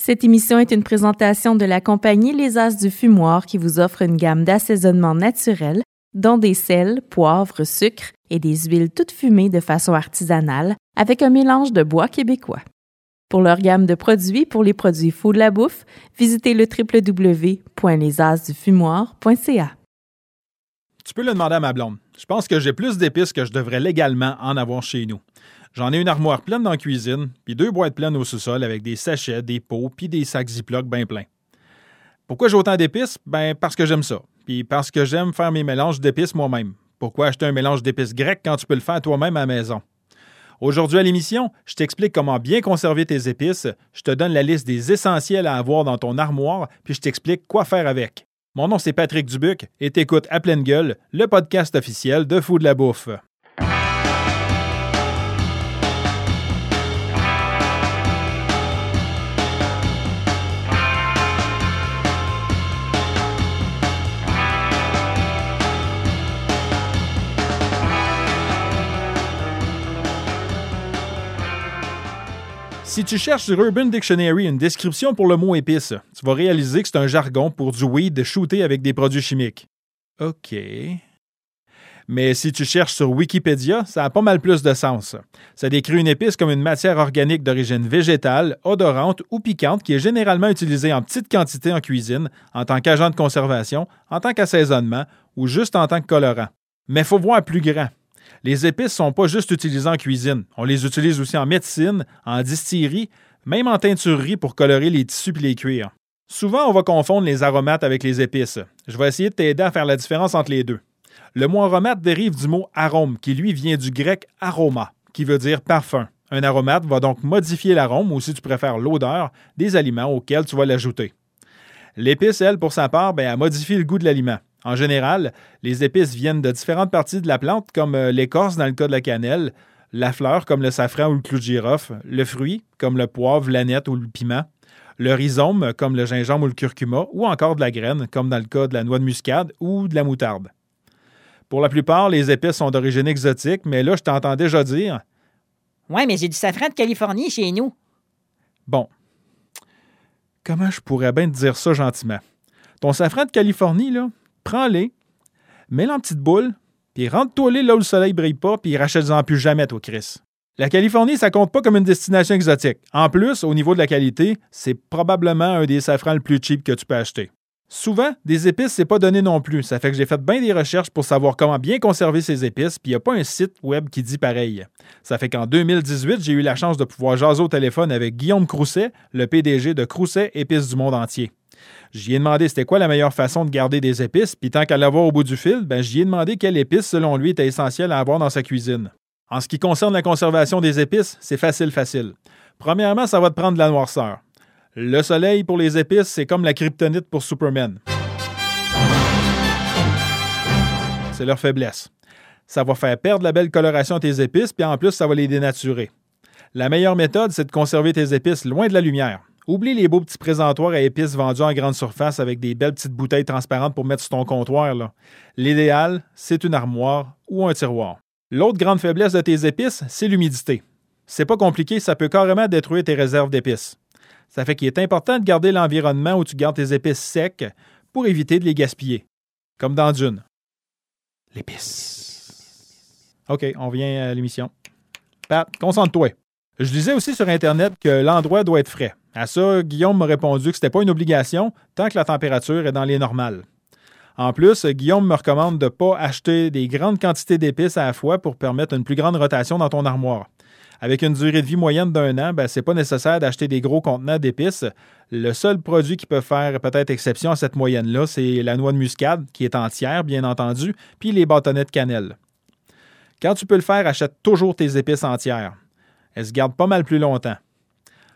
Cette émission est une présentation de la compagnie Les As du Fumoir qui vous offre une gamme d'assaisonnements naturels, dont des sels, poivres, sucres et des huiles toutes fumées de façon artisanale avec un mélange de bois québécois. Pour leur gamme de produits pour les produits fous de la bouffe, visitez le www.lesasdufumoir.ca. Tu peux le demander à ma blonde. Je pense que j'ai plus d'épices que je devrais légalement en avoir chez nous. J'en ai une armoire pleine dans la cuisine, puis deux boîtes pleines au sous-sol avec des sachets, des pots, puis des sacs Ziploc bien pleins. Pourquoi j'ai autant d'épices? Ben parce que j'aime ça. Puis parce que j'aime faire mes mélanges d'épices moi-même. Pourquoi acheter un mélange d'épices grecques quand tu peux le faire toi-même à la maison? Aujourd'hui à l'émission, je t'explique comment bien conserver tes épices, je te donne la liste des essentiels à avoir dans ton armoire, puis je t'explique quoi faire avec. Mon nom c'est Patrick Dubuc et t'écoutes à pleine gueule, le podcast officiel de Fou de la bouffe. Si tu cherches sur Urban Dictionary une description pour le mot épice, tu vas réaliser que c'est un jargon pour du weed shooté avec des produits chimiques. OK. Mais si tu cherches sur Wikipédia, ça a pas mal plus de sens. Ça décrit une épice comme une matière organique d'origine végétale, odorante ou piquante qui est généralement utilisée en petite quantité en cuisine, en tant qu'agent de conservation, en tant qu'assaisonnement ou juste en tant que colorant. Mais faut voir plus grand. Les épices sont pas juste utilisées en cuisine. On les utilise aussi en médecine, en distillerie, même en teinturerie pour colorer les tissus et les cuirs. Souvent, on va confondre les aromates avec les épices. Je vais essayer de t'aider à faire la différence entre les deux. Le mot aromate dérive du mot arôme, qui lui vient du grec aroma, qui veut dire parfum. Un aromate va donc modifier l'arôme, ou si tu préfères l'odeur, des aliments auxquels tu vas l'ajouter. L'épice, elle, pour sa part, ben, elle modifie le goût de l'aliment. En général, les épices viennent de différentes parties de la plante, comme euh, l'écorce dans le cas de la cannelle, la fleur comme le safran ou le clou de girofle, le fruit comme le poivre, l'aneth ou le piment, le rhizome comme le gingembre ou le curcuma, ou encore de la graine comme dans le cas de la noix de muscade ou de la moutarde. Pour la plupart, les épices sont d'origine exotique, mais là, je t'entends déjà dire. Ouais, mais j'ai du safran de Californie chez nous. Bon. Comment je pourrais bien te dire ça gentiment? Ton safran de Californie, là, prends-les, mets-les en petite boule, puis rentre-toi là où le soleil brille pas, puis rachète-en plus jamais, toi, Chris. La Californie, ça compte pas comme une destination exotique. En plus, au niveau de la qualité, c'est probablement un des safrans le plus cheap que tu peux acheter. Souvent, des épices, c'est pas donné non plus. Ça fait que j'ai fait bien des recherches pour savoir comment bien conserver ces épices, puis il n'y a pas un site web qui dit pareil. Ça fait qu'en 2018, j'ai eu la chance de pouvoir jaser au téléphone avec Guillaume Crousset, le PDG de Crousset Épices du monde entier. J'y ai demandé c'était quoi la meilleure façon de garder des épices, puis tant qu'à l'avoir au bout du fil, ben, j'y ai demandé quelle épice, selon lui, était essentielle à avoir dans sa cuisine. En ce qui concerne la conservation des épices, c'est facile, facile. Premièrement, ça va te prendre de la noirceur. Le soleil pour les épices, c'est comme la kryptonite pour Superman. C'est leur faiblesse. Ça va faire perdre la belle coloration à tes épices, puis en plus, ça va les dénaturer. La meilleure méthode, c'est de conserver tes épices loin de la lumière. Oublie les beaux petits présentoirs à épices vendus en grande surface avec des belles petites bouteilles transparentes pour mettre sur ton comptoir. L'idéal, c'est une armoire ou un tiroir. L'autre grande faiblesse de tes épices, c'est l'humidité. C'est pas compliqué, ça peut carrément détruire tes réserves d'épices. Ça fait qu'il est important de garder l'environnement où tu gardes tes épices secs pour éviter de les gaspiller. Comme dans Dune. L'épice. OK, on vient à l'émission. Pat, concentre-toi. Je disais aussi sur Internet que l'endroit doit être frais. À ça, Guillaume m'a répondu que ce n'était pas une obligation tant que la température est dans les normales. En plus, Guillaume me recommande de ne pas acheter des grandes quantités d'épices à la fois pour permettre une plus grande rotation dans ton armoire. Avec une durée de vie moyenne d'un an, ben, ce n'est pas nécessaire d'acheter des gros contenants d'épices. Le seul produit qui peut faire peut-être exception à cette moyenne-là, c'est la noix de muscade, qui est entière, bien entendu, puis les bâtonnets de cannelle. Quand tu peux le faire, achète toujours tes épices entières. Elles se gardent pas mal plus longtemps.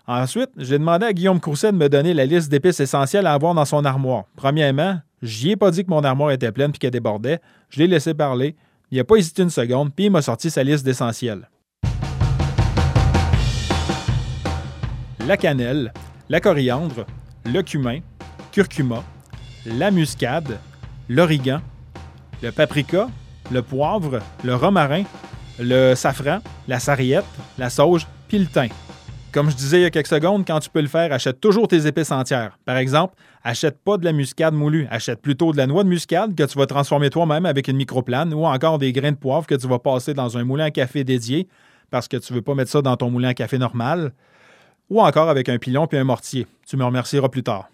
Ensuite, j'ai demandé à Guillaume Crousset de me donner la liste d'épices essentielles à avoir dans son armoire. Premièrement, j'y ai pas dit que mon armoire était pleine puis qu'elle débordait. Je l'ai laissé parler. Il n'a pas hésité une seconde, puis il m'a sorti sa liste d'essentiels. La cannelle, la coriandre, le cumin, curcuma, la muscade, l'origan, le paprika, le poivre, le romarin, le safran, la sarriette, la sauge, puis le thym. Comme je disais il y a quelques secondes, quand tu peux le faire, achète toujours tes épices entières. Par exemple, achète pas de la muscade moulue, achète plutôt de la noix de muscade que tu vas transformer toi-même avec une microplane ou encore des grains de poivre que tu vas passer dans un moulin à café dédié parce que tu veux pas mettre ça dans ton moulin à café normal ou encore avec un pilon puis un mortier. Tu me remercieras plus tard.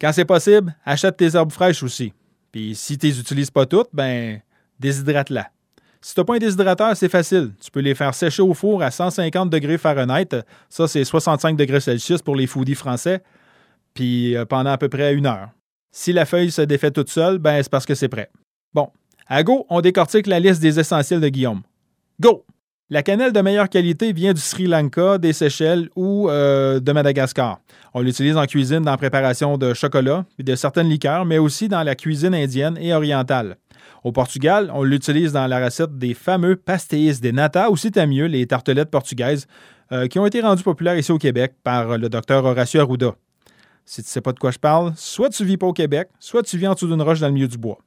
Quand c'est possible, achète tes herbes fraîches aussi. Puis si tu les utilises pas toutes, ben déshydrate-la. Si tu n'as pas un déshydrateur, c'est facile. Tu peux les faire sécher au four à 150 degrés Fahrenheit. Ça, c'est 65 degrés Celsius pour les foodies français. Puis euh, pendant à peu près une heure. Si la feuille se défait toute seule, ben c'est parce que c'est prêt. Bon, à go, on décortique la liste des essentiels de Guillaume. Go! La cannelle de meilleure qualité vient du Sri Lanka, des Seychelles ou euh, de Madagascar. On l'utilise en cuisine dans la préparation de chocolat et de certaines liqueurs, mais aussi dans la cuisine indienne et orientale. Au Portugal, on l'utilise dans la recette des fameux pastéis de nata, ou si t'as mieux, les tartelettes portugaises, euh, qui ont été rendues populaires ici au Québec par le docteur Horacio Arruda. Si tu ne sais pas de quoi je parle, soit tu vis pas au Québec, soit tu vis en dessous d'une roche dans le milieu du bois.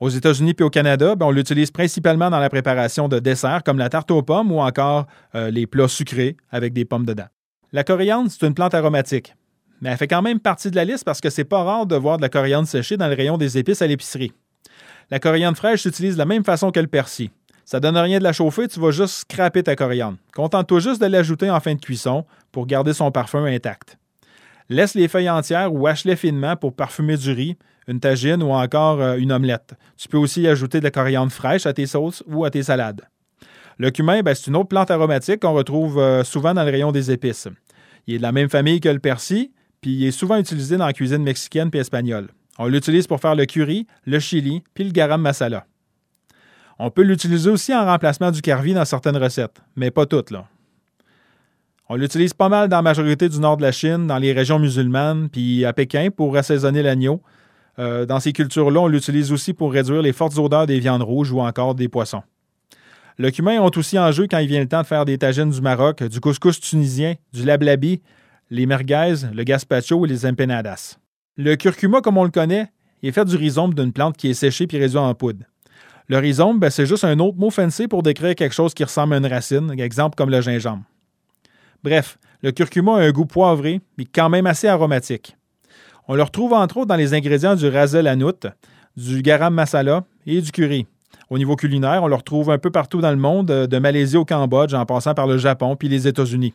Aux États-Unis et au Canada, ben, on l'utilise principalement dans la préparation de desserts comme la tarte aux pommes ou encore euh, les plats sucrés avec des pommes dedans. La coriandre, c'est une plante aromatique, mais elle fait quand même partie de la liste parce que c'est pas rare de voir de la coriandre séchée dans le rayon des épices à l'épicerie. La coriandre fraîche s'utilise de la même façon que le persil. Ça donne rien de la chauffer, tu vas juste scraper ta coriandre. Contente-toi juste de l'ajouter en fin de cuisson pour garder son parfum intact. Laisse les feuilles entières ou hache-les finement pour parfumer du riz, une tagine ou encore euh, une omelette. Tu peux aussi ajouter de la coriandre fraîche à tes sauces ou à tes salades. Le cumin, ben, c'est une autre plante aromatique qu'on retrouve euh, souvent dans le rayon des épices. Il est de la même famille que le persil, puis il est souvent utilisé dans la cuisine mexicaine et espagnole. On l'utilise pour faire le curry, le chili, puis le garam masala. On peut l'utiliser aussi en remplacement du carvi dans certaines recettes, mais pas toutes. Là. On l'utilise pas mal dans la majorité du nord de la Chine, dans les régions musulmanes, puis à Pékin pour assaisonner l'agneau. Euh, dans ces cultures-là, on l'utilise aussi pour réduire les fortes odeurs des viandes rouges ou encore des poissons. Le cumin ont aussi en jeu quand il vient le temps de faire des tagines du Maroc, du couscous tunisien, du lablabi, les merguez, le gazpacho et les empanadas. Le curcuma, comme on le connaît, est fait du rhizome d'une plante qui est séchée puis réduite en poudre. Le rhizome, ben, c'est juste un autre mot fancy pour décrire quelque chose qui ressemble à une racine, exemple comme le gingembre. Bref, le curcuma a un goût poivré, mais quand même assez aromatique. On le retrouve entre autres dans les ingrédients du razel anout, du garam masala et du curry. Au niveau culinaire, on le retrouve un peu partout dans le monde, de Malaisie au Cambodge, en passant par le Japon puis les États-Unis.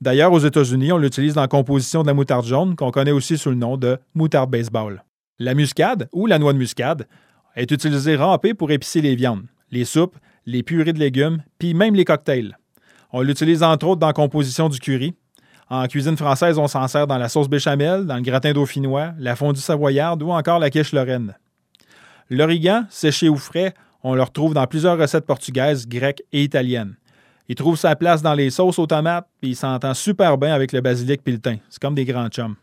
D'ailleurs, aux États-Unis, on l'utilise dans la composition de la moutarde jaune, qu'on connaît aussi sous le nom de moutarde baseball. La muscade, ou la noix de muscade, est utilisée râpée pour épicer les viandes, les soupes, les purées de légumes, puis même les cocktails. On l'utilise entre autres dans la composition du curry. En cuisine française, on s'en sert dans la sauce béchamel, dans le gratin dauphinois, la fondue savoyarde ou encore la quiche lorraine. L'origan, séché ou frais, on le retrouve dans plusieurs recettes portugaises, grecques et italiennes. Il trouve sa place dans les sauces aux tomates, puis il s'entend super bien avec le basilic et le thym. C'est comme des grands chums.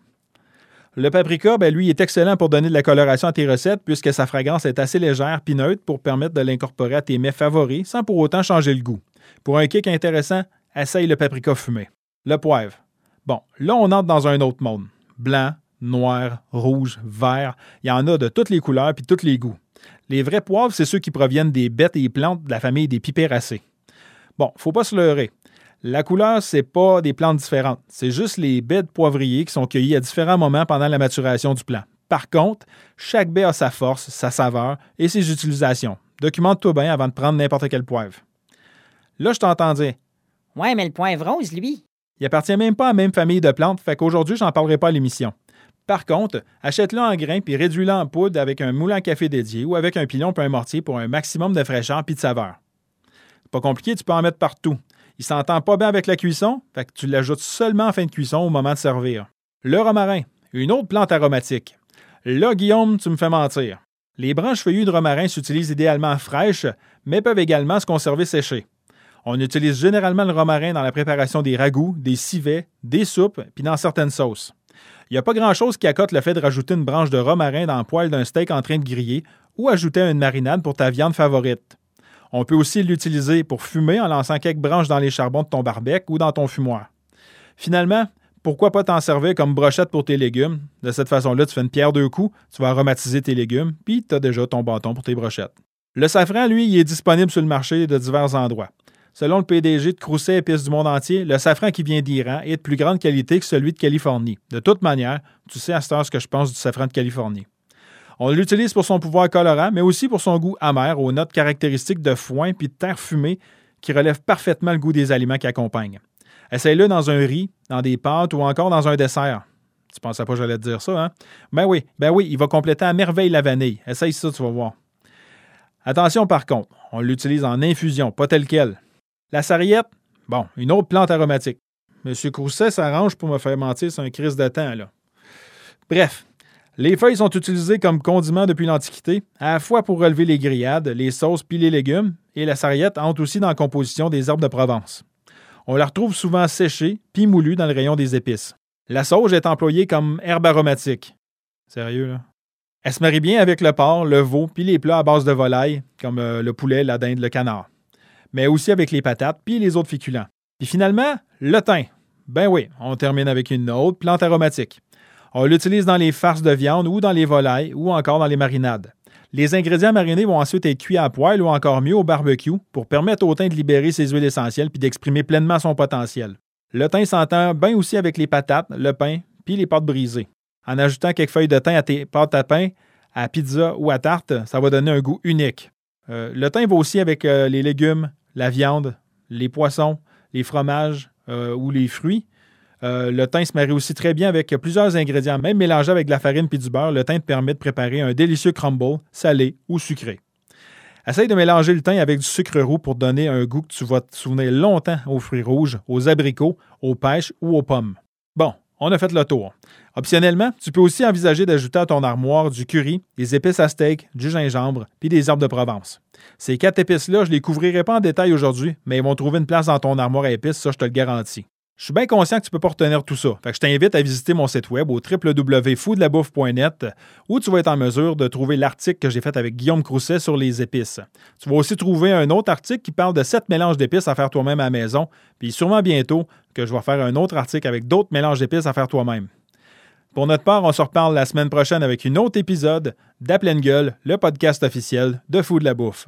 Le paprika, ben lui, est excellent pour donner de la coloration à tes recettes puisque sa fragrance est assez légère puis neutre pour permettre de l'incorporer à tes mets favoris sans pour autant changer le goût. Pour un kick intéressant, essaye le paprika fumé. Le poivre. Bon, là, on entre dans un autre monde. Blanc, noir, rouge, vert. Il y en a de toutes les couleurs puis tous les goûts. Les vrais poivres, c'est ceux qui proviennent des bêtes et plantes de la famille des pipéracées. Bon, faut pas se leurrer. La couleur, c'est pas des plantes différentes. C'est juste les baies de poivrier qui sont cueillies à différents moments pendant la maturation du plant. Par contre, chaque baie a sa force, sa saveur et ses utilisations. Documente-toi bien avant de prendre n'importe quel poivre. Là, je t'entends dire. Ouais, mais le poivre rose, lui. Il appartient même pas à la même famille de plantes, fait qu'aujourd'hui, j'en parlerai pas à l'émission. Par contre, achète-le en grains puis réduis-le en poudre avec un moulin à café dédié ou avec un pilon puis un mortier pour un maximum de fraîcheur puis de saveur. Pas compliqué, tu peux en mettre partout. Il s'entend pas bien avec la cuisson, fait que tu l'ajoutes seulement en fin de cuisson au moment de servir. Le romarin, une autre plante aromatique. Là, Guillaume, tu me fais mentir. Les branches feuillues de romarin s'utilisent idéalement fraîches, mais peuvent également se conserver séchées. On utilise généralement le romarin dans la préparation des ragoûts, des civets, des soupes, puis dans certaines sauces. Il n'y a pas grand-chose qui accote le fait de rajouter une branche de romarin dans le poêle d'un steak en train de griller ou ajouter une marinade pour ta viande favorite. On peut aussi l'utiliser pour fumer en lançant quelques branches dans les charbons de ton barbecue ou dans ton fumoir. Finalement, pourquoi pas t'en servir comme brochette pour tes légumes? De cette façon-là, tu fais une pierre deux coups, tu vas aromatiser tes légumes, puis tu as déjà ton bâton pour tes brochettes. Le safran, lui, il est disponible sur le marché de divers endroits. Selon le PDG de Crousset Épices du monde entier, le safran qui vient d'Iran est de plus grande qualité que celui de Californie. De toute manière, tu sais à cette heure ce que je pense du safran de Californie. On l'utilise pour son pouvoir colorant, mais aussi pour son goût amer aux notes caractéristiques de foin puis de terre fumée qui relèvent parfaitement le goût des aliments qui accompagnent. Essaye-le dans un riz, dans des pâtes ou encore dans un dessert. Tu pensais pas que j'allais te dire ça, hein? Ben oui, ben oui, il va compléter à merveille la vanille. Essaye ça, tu vas voir. Attention par contre, on l'utilise en infusion, pas tel quel. La sarriette, bon, une autre plante aromatique. Monsieur Crousset s'arrange pour me faire mentir c'est un crise de temps, là. Bref, les feuilles sont utilisées comme condiments depuis l'Antiquité, à la fois pour relever les grillades, les sauces puis les légumes, et la sarriette entre aussi dans la composition des herbes de Provence. On la retrouve souvent séchée puis moulue dans le rayon des épices. La sauge est employée comme herbe aromatique. Sérieux, là? Elle se marie bien avec le porc, le veau, puis les plats à base de volaille, comme euh, le poulet, la dinde, le canard. Mais aussi avec les patates, puis les autres féculents. Puis finalement, le thym. Ben oui, on termine avec une autre plante aromatique. On l'utilise dans les farces de viande ou dans les volailles ou encore dans les marinades. Les ingrédients marinés vont ensuite être cuits à poêle ou encore mieux au barbecue pour permettre au thym de libérer ses huiles essentielles puis d'exprimer pleinement son potentiel. Le thym s'entend bien aussi avec les patates, le pain puis les pâtes brisées. En ajoutant quelques feuilles de thym à tes pâtes à pain, à pizza ou à tarte, ça va donner un goût unique. Euh, le thym va aussi avec euh, les légumes, la viande, les poissons, les fromages euh, ou les fruits. le thym se marie aussi très bien avec plusieurs ingrédients. Même mélangé avec de la farine puis du beurre, le thym te permet de préparer un délicieux crumble, salé ou sucré. Essaye de mélanger le thym avec du sucre roux pour donner un goût que tu vas te souvenir longtemps aux fruits rouges, aux abricots, aux pêches ou aux pommes. On a fait le tour. Optionnellement, tu peux aussi envisager d'ajouter à ton armoire du curry, des épices à steak, du gingembre, puis des herbes de Provence. Ces quatre épices-là, je ne les couvrirai pas en détail aujourd'hui, mais ils vont trouver une place dans ton armoire à épices, ça je te le garantis. Je suis bien conscient que tu ne peux pas retenir tout ça. Je t'invite à visiter mon site web au www.foodlabouffe.net où tu vas être en mesure de trouver l'article que j'ai fait avec Guillaume Crousset sur les épices. Tu vas aussi trouver un autre article qui parle de sept mélanges d'épices à faire toi-même à la maison. Puis sûrement bientôt que je vais faire un autre article avec d'autres mélanges d'épices à faire toi-même. Pour notre part, on se reparle la semaine prochaine avec un autre épisode d'À pleine gueule, le podcast officiel de Food la bouffe.